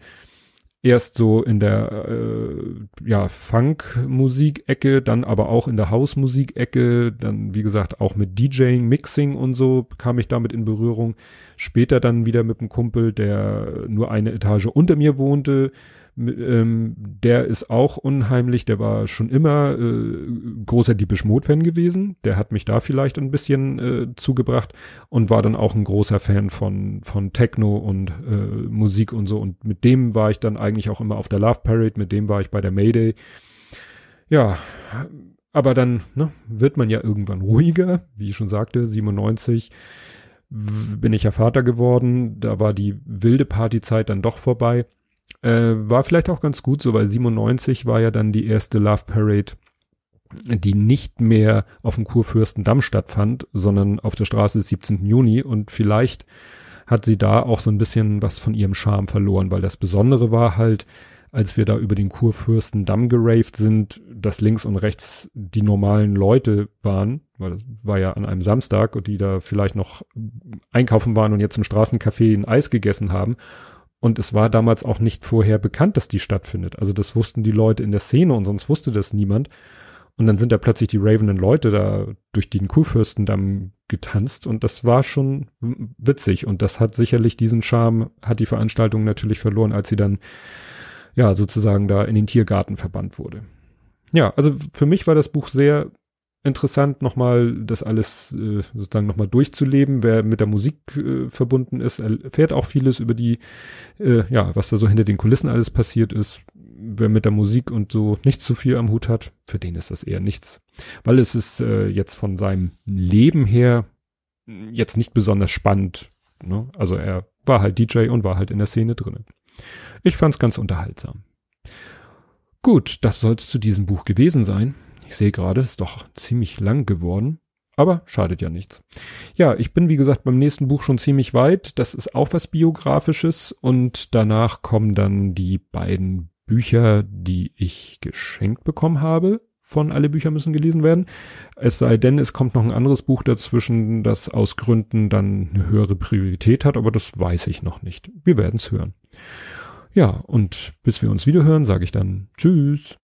erst so in der äh, ja Funk-Musik-Ecke, dann aber auch in der House-Musik-Ecke, dann wie gesagt auch mit DJing, Mixing und so kam ich damit in Berührung. Später dann wieder mit einem Kumpel, der nur eine Etage unter mir wohnte, ähm, der ist auch unheimlich, der war schon immer äh, großer Deepish Mode Fan gewesen, der hat mich da vielleicht ein bisschen äh, zugebracht und war dann auch ein großer Fan von von Techno und äh, Musik und so. Und mit dem war ich dann eigentlich auch immer auf der Love Parade, mit dem war ich bei der Mayday. Ja, aber dann ne, wird man ja irgendwann ruhiger, wie ich schon sagte, 97 bin ich ja Vater geworden, da war die wilde Partyzeit dann doch vorbei Äh, war vielleicht auch ganz gut so, weil 97 war ja dann die erste Love Parade, die nicht mehr auf dem Kurfürstendamm stattfand, sondern auf der Straße des 17. Juni und vielleicht hat sie da auch so ein bisschen was von ihrem Charme verloren, weil das Besondere war halt, als wir da über den Kurfürstendamm geraved sind, dass links und rechts die normalen Leute waren, weil das war ja an einem Samstag und die da vielleicht noch einkaufen waren und jetzt im Straßencafé ein Eis gegessen haben. Und es war damals auch nicht vorher bekannt, dass die stattfindet. Also das wussten die Leute in der Szene und sonst wusste das niemand. Und dann sind da plötzlich die ravenden Leute da durch den Kurfürstendamm getanzt und das war schon witzig und das hat sicherlich diesen Charme, hat die Veranstaltung natürlich verloren, als sie dann ja, sozusagen da in den Tiergarten verbannt wurde. Ja, also für mich war das Buch sehr interessant, nochmal das alles äh, sozusagen nochmal durchzuleben. Wer mit der Musik äh, verbunden ist, erfährt auch vieles über die, äh, ja, was da so hinter den Kulissen alles passiert ist. Wer mit der Musik und so nicht zu viel am Hut hat, für den ist das eher nichts. Weil es ist äh, jetzt von seinem Leben her jetzt nicht besonders spannend. Ne? Also er war halt DJ und war halt in der Szene drinnen. Ich fand's ganz unterhaltsam. Gut, das soll's zu diesem Buch gewesen sein. Ich sehe gerade, ist doch ziemlich lang geworden. Aber schadet ja nichts. Ja, ich bin wie gesagt beim nächsten Buch schon ziemlich weit. Das ist auch was Biografisches und danach kommen dann die beiden Bücher, die ich geschenkt bekommen habe. Von alle Bücher müssen gelesen werden. Es sei denn, es kommt noch ein anderes Buch dazwischen, das aus Gründen dann eine höhere Priorität hat, aber das weiß ich noch nicht. Wir werden's hören. Ja, und bis wir uns wieder hören, sage ich dann Tschüss.